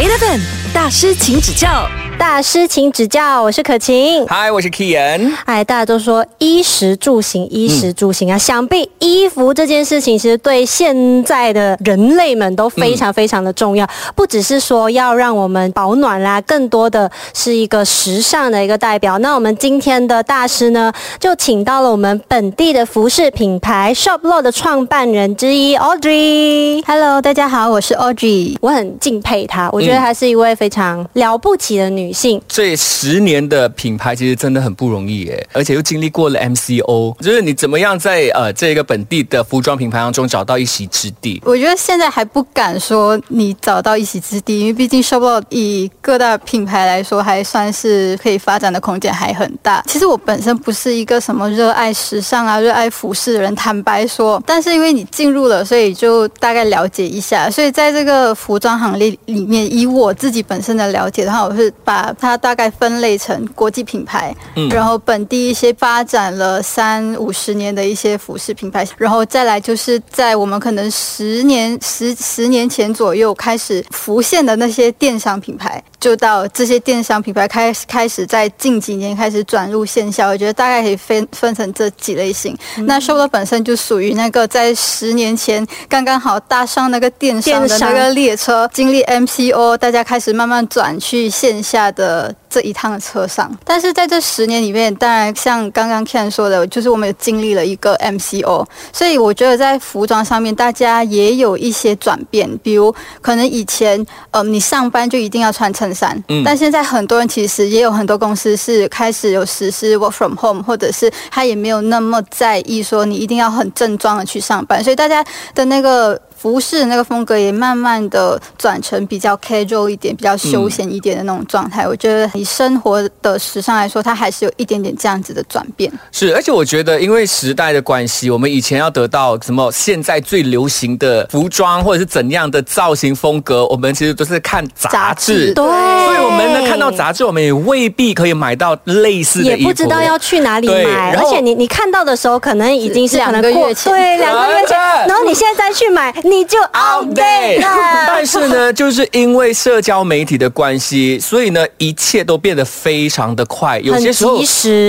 Eleven 大师，请指教。大师，请指教，我是可晴。嗨，我是 Kian。哎，大家都说衣食住行，衣食住行啊，想必衣服这件事情，其实对现在的人类们都非常非常的重要。不只是说要让我们保暖啦，更多的是一个时尚的一个代表。那我们今天的大师呢，就请到了我们本地的服饰品牌 Shoplo 的创办人之一 Audrey。Hello，大家好，我是 Audrey。我很敬佩她，我觉得她是一位非常了不起的女性。这十年的品牌其实真的很不容易耶，而且又经历过了 MCO，就是你怎么样在呃这个本地的服装品牌当中找到一席之地？我觉得现在还不敢说你找到一席之地，因为毕竟 Shoplo 以各大品牌来说，还算是可以发展的空间还很大。其实我本身不是一个什么热爱时尚啊、热爱服饰的人，坦白说，但是因为你进入了，所以就大概了解一下。所以在这个服装行列里面，以我自己本身的了解的话，我是把它大概分类成国际品牌，嗯，然后本地一些发展了三五十年的一些服饰品牌，然后再来就是在我们可能十年十十年前左右开始浮现的那些电商品牌，就到这些电商品牌开开始在近几年开始转入线下，我觉得大概可以分分成这几类型。那 Shoplo 本身就属于那个在十年前刚刚好搭上那个电商的那个列车，经历 MCO，大家开始慢慢转去线下的。这一趟的车上，但是在这十年里面，当然像刚刚 Ken 说的，就是我们有经历了一个 MCO，所以我觉得在服装上面，大家也有一些转变。比如可能以前，呃，你上班就一定要穿衬衫，嗯，但现在很多人其实也有很多公司是开始有实施 work from home，或者是他也没有那么在意说你一定要很正装的去上班，所以大家的那个。服饰那个风格也慢慢的转成比较 casual 一点、比较休闲一点的那种状态。我觉得以生活的时尚来说，它还是有一点点这样子的转变。是，而且我觉得因为时代的关系，我们以前要得到什么现在最流行的服装或者是怎样的造型风格，我们其实都是看杂志。对，所以我们呢看到杂志，我们也未必可以买到类似的也不知道要去哪里买。而且你你看到的时候，可能已经是两个月前，对，两个月前，然后你现在再去买。你就 out day，但是呢，就是因为社交媒体的关系，所以呢，一切都变得非常的快。有些时候，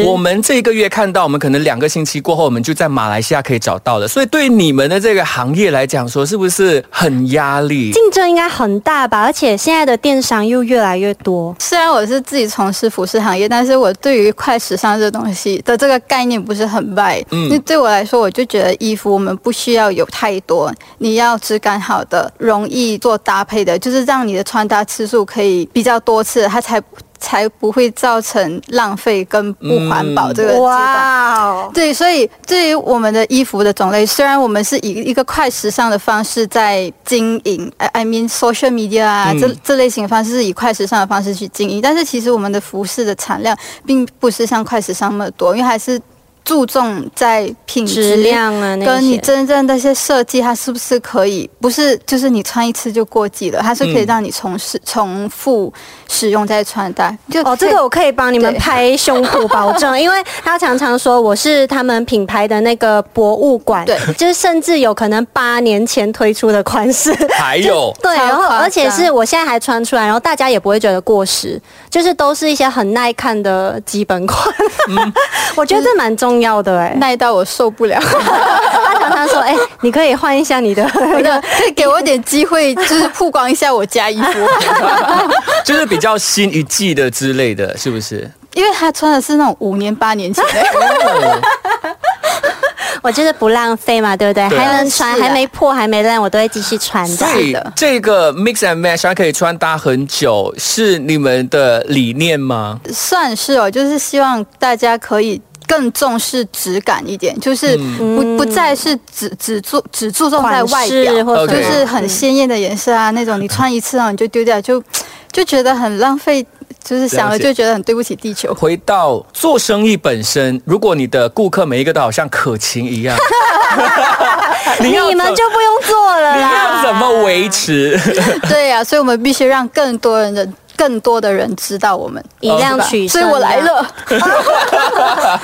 我们这个月看到，我们可能两个星期过后，我们就在马来西亚可以找到了。所以对你们的这个行业来讲，说是不是很压力？竞争应该很大吧？而且现在的电商又越来越多。虽然我是自己从事服饰行业，但是我对于快时尚这东西的这个概念不是很 buy。嗯，那对我来说，我就觉得衣服我们不需要有太多，你要质感。好的，容易做搭配的，就是让你的穿搭次数可以比较多次，它才才不会造成浪费跟不环保这个哇，对，所以对于我们的衣服的种类，虽然我们是以一个快时尚的方式在经营，I mean social media 啊，这这类型的方式是以快时尚的方式去经营，但是其实我们的服饰的产量并不是像快时尚那么多，因为还是。注重在品质量啊，跟你真正那些设计，它是不是可以？不是，就是你穿一次就过季了，它是可以让你重试、重复使用再穿戴。就哦，这个我可以帮你们拍胸脯保证，因为他常常说我是他们品牌的那个博物馆，对，就是甚至有可能八年前推出的款式 还有 对，然后而且是我现在还穿出来，然后大家也不会觉得过时，就是都是一些很耐看的基本款。我觉得这蛮重。重要的哎，耐到我受不了。他常常说：“哎，你可以换一下你的，可以给我点机会，就是曝光一下我家衣服，就是比较新一季的之类的，是不是？因为他穿的是那种五年八年前的。我就是不浪费嘛，对不对？还能穿，还没破，还没烂，我都会继续穿的。所以这个 mix and match 它可以穿搭很久，是你们的理念吗？算是哦，就是希望大家可以。更重视质感一点，就是不不再是只只注只注重在外表，或者就是很鲜艳的颜色啊那种，你穿一次然后你就丢掉，就 就觉得很浪费，就是想了就觉得很对不起地球。回到做生意本身，如果你的顾客每一个都好像可晴一样，你们就不用做了，你要怎么维持？对呀，所以我们必须让更多人的。更多的人知道我们以量取胜，所以我来了。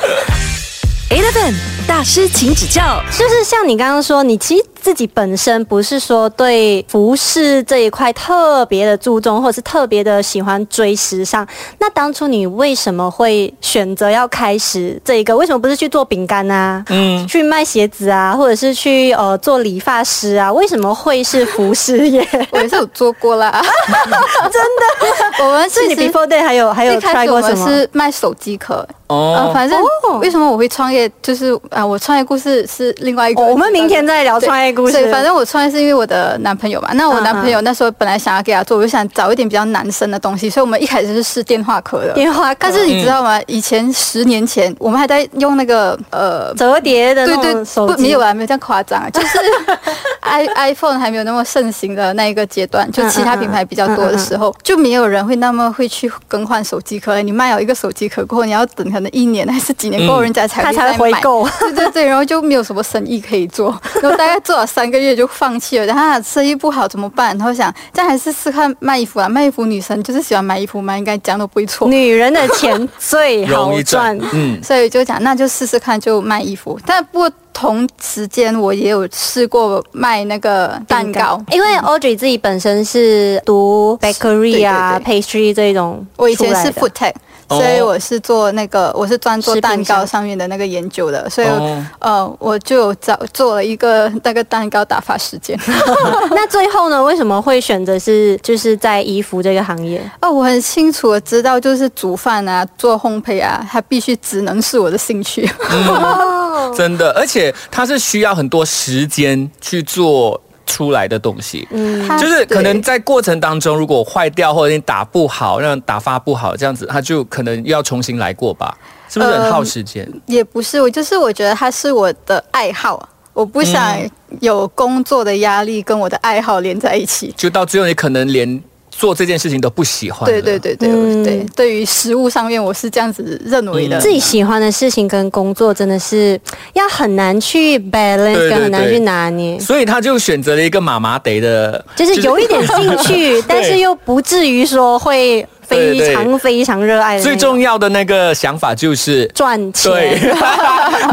Eleven 大师，请指教。就是像你刚刚说，你其实。自己本身不是说对服饰这一块特别的注重，或者是特别的喜欢追时尚。那当初你为什么会选择要开始这一个？为什么不是去做饼干啊？嗯，去卖鞋子啊，或者是去呃做理发师啊？为什么会是服饰业？我也是有做过啦，真的，我们是你 before day 还有还有一开过什么？是卖手机壳。呃，哦，反正哦为什么我会创业，就是啊，我创业故事是另外一个。哦我们明天再聊创业故事对，反正我创业是因为我的男朋友嘛。那我嗯男朋友那时候本来想要给他做，我就想找一点比较男生的东西，所以我们一开始是试电话壳的。电话壳，但是你知道吗？以前十年前，我们还在用那个呃。折叠的那对对种，手机，没有啊，没有这样夸张啊，就是 i iPhone 还没有那么盛行的那一个阶段，就其他品牌比较多的时候，就没有人会那么会去更换手机壳。你卖了一个手机壳过后，你要等可能一年还是几年过后，嗯人家才他才会再回购。对对对，然后就没有什么生意可以做，然后大概做了三个月就放弃了。然后啊生意不好怎么办？然后想这样还是试看卖衣服啊，卖衣服女生就是喜欢买衣服嘛，应该讲都不会错。女人的钱最好赚。，嗯，所以就讲那就试试看，就卖衣服。但不同时间我也有试过卖那个蛋糕，因为 Audrey 自己本身是读 bakery 啊、对 pastry 这一种我以前是 food tech。哦所以我是做那个，我是专做蛋糕上上面的那个研究的，所以、哦呃，我就找做了一个那个蛋糕打发时间。那最后呢，为什么会选择是就是在衣服这个行业？哦，我很清楚的知道，就是煮饭啊、做烘焙啊，它必须只能是我的兴趣。哦 真的，而且它是需要很多时间去做出来的东西。嗯，就是可能在过程当中，如果坏掉或者你打不好，让打发不好，这样子，他就可能要重新来过吧？是不是很耗时间？也不是，我就是我觉得它是我的爱好，我不想有工作的压力跟我的爱好连在一起。就到最后，你可能连做这件事情都不喜欢了。对对对对、嗯对，对于食物上面，我是这样子认为的。自己喜欢的事情跟工作真的是要很难去 balance，对对对跟很难去拿捏。所以他就选择了一个妈妈得的，就是有一点兴趣，但是又不至于说会非常非常热爱的。最重要的那个想法就是，赚对钱，，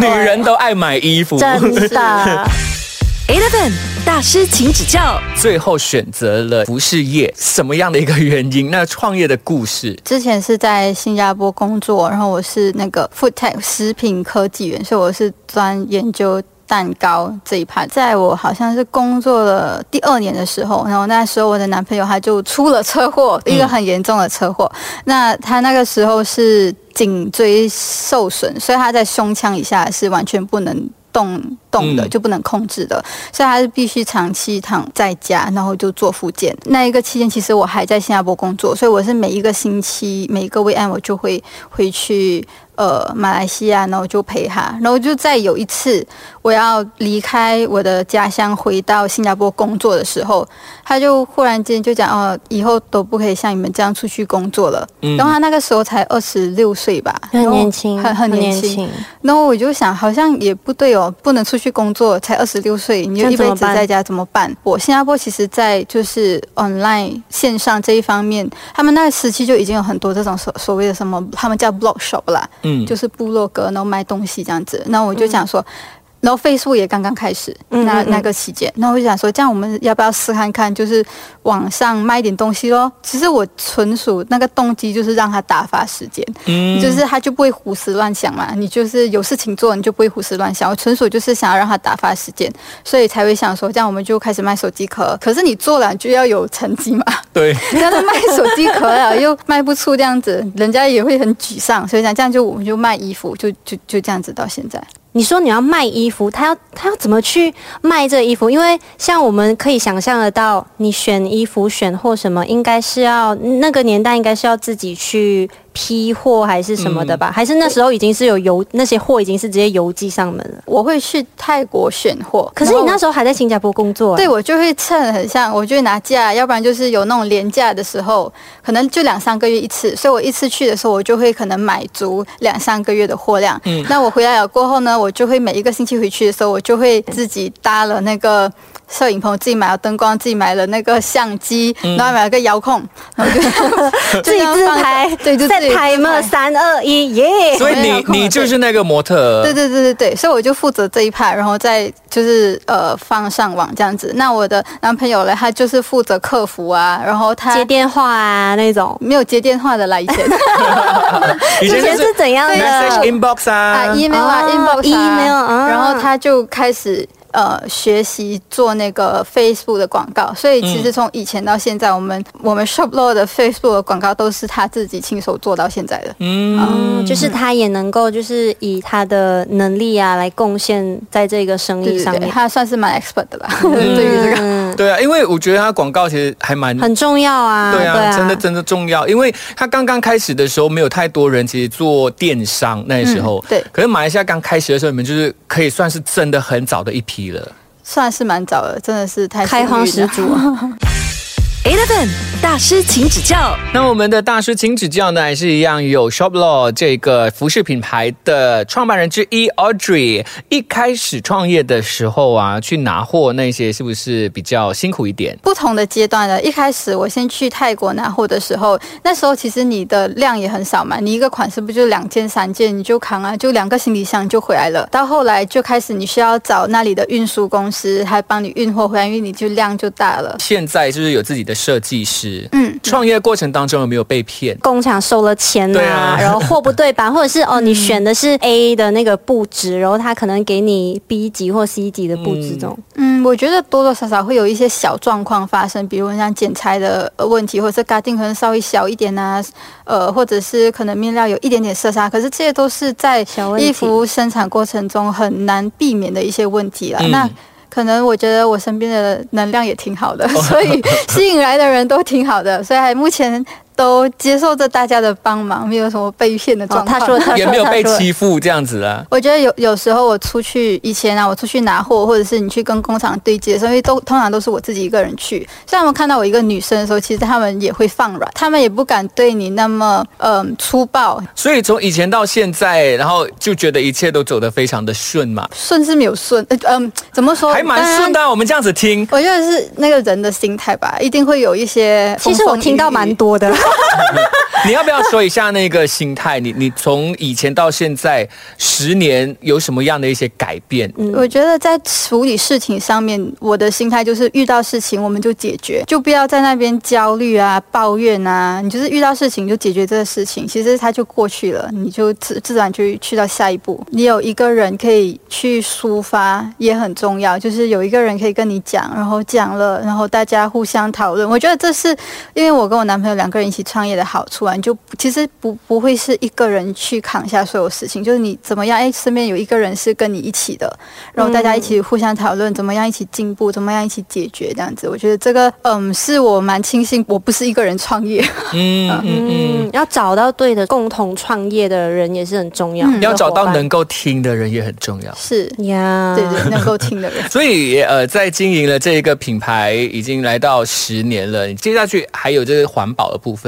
女人都爱买衣服。真的。Eleven 大师，请指教。最后选择了服饰业，什么样的一个原因？那创业的故事，之前是在新加坡工作，然后我是那个 food tech 食品科技员，所以我是专研究蛋糕这一趴。在我好像是工作了第二年的时候，然后那时候我的男朋友他就出了车祸，一个很严重的车祸。那他那个时候是颈椎受损，所以他在胸腔以下是完全不能。动动的嗯就不能控制的，所以他是必须长期躺在家，然后就做复健。那一个期间，其实我还在新加坡工作，所以我是每一个星期每一个 weekend 我就会回去呃马来西亚，然后就陪他。然后就再有一次我要离开我的家乡回到新加坡工作的时候，他就忽然间就讲哦，以后都不可以像你们这样出去工作了。嗯然后他那个时候才二十六岁吧，很年轻，很很年轻。轻。然后我就想，好像也不对哦，不能出去工作，才二十六岁，你就一辈子在家怎么办？我新加坡其实，在就是 online 线上这一方面，他们那个时期就已经有很多这种所所谓的什么，他们叫 blog shop 啦，嗯，就是部落格，然后卖东西这样子。那我就想说。然后 Facebook 也刚刚开始，那那个期间，那我就想说，这样我们要不要试看看，就是网上卖一点东西咯？其实我纯属那个动机就是让他打发时间，嗯就是他就不会胡思乱想嘛，你就是有事情做，你就不会胡思乱想。我纯属就是想要让他打发时间，所以才会想说，这样我们就开始卖手机壳。可是你做了就要有成绩嘛，对，但是卖手机壳了 又卖不出这样子，人家也会很沮丧。所以讲这样就我们就卖衣服，就就就这样子到现在。你说你要卖衣服，他要他要怎么去卖这衣服？因为像我们可以想象得到，你选衣服、选货什么，应该是要那个年代应该是要自己去批货还是什么的吧？还是那时候已经是有邮那些货已经是直接邮寄上门了？我会去泰国选货，可是你那时候还在新加坡工作、啊，对，我就会趁很像，我就会拿假，要不然就是有那种廉价的时候，可能就两三个月一次，所以我一次去的时候，我就会可能买足两三个月的货量。嗯那我回来了过后呢，我就会每一个星期回去的时候，我就会自己搭了那个。摄影棚自己买了灯光，自己买了那个相机，然后买了个遥控，然后就 自己自拍对，就在自里有 timer 三二一，耶！所以你你就是那个模特儿，对对对对对，所以我就负责这一派，然后再就是呃放上网这样子。那我的男朋友呢，他就是负责客服啊，然后他接电话啊那种。没有接电话的啦，以前 以前就是以前是怎样的 message inbox 啊啊 email 啊哦 inbox 啊 email，啊然后他就开始。呃，学习做那个 Facebook 的广告，所以其实从以前到现在，我们我们 Shoplo 的 Facebook 的广告都是他自己亲手做到现在的。嗯，嗯，就是他也能够，就是以他的能力啊来贡献在这个生对对对，意上面，他算是蛮 expert 的吧，对于这个。嗯，对啊，因为我觉得他广告其实还蛮很重要啊。对啊，真的真的重要，因为他刚刚开始的时候，没有太多人其实做电商那时候，嗯对可是马来西亚刚开始的时候，你们就是可以算是真的很早的一批了。算是蛮早了，真的是太开荒始祖啊。Eleven 大师，请指教。那我们的大师请指教呢，还是一样有 Shoplo 这个服饰品牌的创办人之一 Audrey。一开始创业的时候啊，去拿货那些是不是比较辛苦一点？不同的阶段呢。一开始我先去泰国拿货的时候，那时候其实你的量也很少嘛，你一个款式不就两件三件，你就扛啊，就两个行李箱就回来了。到后来就开始你需要找那里的运输公司，还帮你运货回来，因为你就量就大了。现在就是有自己的设计师，嗯，创业过程当中有没有被骗？工厂收了钱对啊 然后货不对版，或者是哦，你选的是 A 的那个布质，然后他可能给你 B 级或 C 级的布质这种。嗯，我觉得多多少少会有一些小状况发生，比如像剪裁的呃问题，或者是 cutting 可能稍微小一点啊，呃，或者是可能面料有一点点色差，可是这些都是在衣服生产过程中很难避免的一些问题了。嗯那可能我觉得我身边的能量也挺好的，哦 所以吸引来的人都挺好的，所以还目前都接受着大家的帮忙，没有什么被骗的哦状，况。他说他 也没有被欺负这样子啊？我觉得有有时候我出去以前啊，我出去拿货，或者是你去跟工厂对接的时候，因为都通常都是我自己一个人去。虽然他们看到我一个女生的时候，其实他们也会放软，他们也不敢对你那么嗯、粗暴，所以从以前到现在，然后就觉得一切都走得非常的顺嘛，顺是没有顺，呃嗯、怎么说？还蛮顺的啊。我们这样子听，我觉得是那个人的心态吧，一定会有一些风风雨雨。其实我听到蛮多的，你要不要说一下那个心态？你你从以前到现在十年有什么样的一些改变？我觉得在处理事情上面，我的心态就是遇到事情我们就解决，就不要在那边焦虑啊、抱怨啊。你就是遇到事情就解决这个事情，其实它就过去了，你就自自然就去到下一步。你有一个人可以去抒发也很重要，就是有一个人可以跟你讲，然后讲了，然后大家互相讨论。我觉得这是因为我跟我男朋友两个人一起创业的好处啊，你就其实不不会是一个人去扛下所有事情，就是你怎么样，哎，身边有一个人是跟你一起的，然后大家一起互相讨论，怎么样一起进步，怎么样一起解决，这样子。我觉得这个，嗯，是我蛮庆幸我不是一个人创业。嗯嗯嗯，嗯，要找到对的共同创业的人也是很重要，嗯要找到能够听的人也很重要。是，呀，对对，能够听的人。所以呃，在经营了这一个品牌已经来到十年了，你接下去还有这个环保的部分，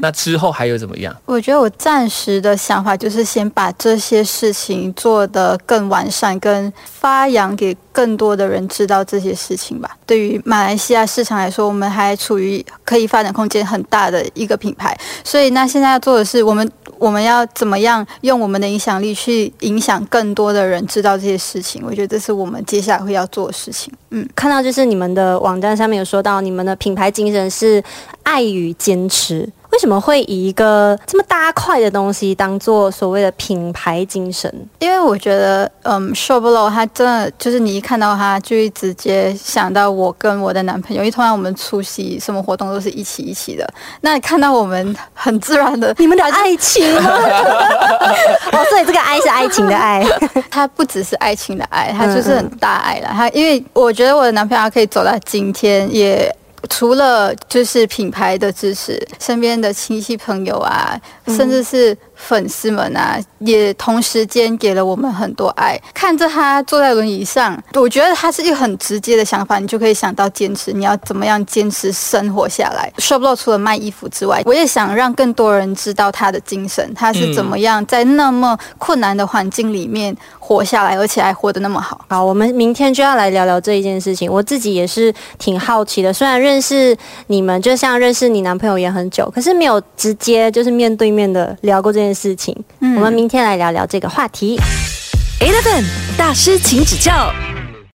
那之后还有怎么样？我觉得我暂时的想法就是先把这些事情做得更完善，跟发扬给更多的人知道这些事情吧。对于马来西亚市场来说，我们还处于可以发展空间很大的一个品牌，所以那现在要做的是，我们我们要怎么样用我们的影响力去影响更多的人知道这些事情？我觉得这是我们接下来会要做的事情。嗯，看到就是你们的网站上面有说到，你们的品牌精神是爱与坚持。为什么会以一个这么大块的东西当做所谓的品牌精神？因为我觉得，嗯 s h o b l o 它真的就是你一看到它，就会直接想到我跟我的男朋友，因为通常我们出席什么活动都是一起一起的。那你看到我们很自然的，你们的爱情吗？哦，所以这个爱是爱情的爱。它不只是爱情的爱，它就是很大爱了。它因为我觉得我的男朋友他可以走到今天，也除了就是品牌的支持，身边的亲戚朋友啊，甚至是粉丝们啊，也同时间给了我们很多爱。看着他坐在轮椅上，我觉得他是一个很直接的想法，你就可以想到坚持，你要怎么样坚持生活下来。Shoplo 除了卖衣服之外，我也想让更多人知道他的精神，他是怎么样在那么困难的环境里面活下来，而且还活得那么好。好，我们明天就要来聊聊这一件事情。我自己也是挺好奇的，虽然认识你们，就像认识你男朋友也很久，可是没有直接就是面对面的聊过这件事情。我们明天来聊聊这个话题。Eleven 大师，请指教。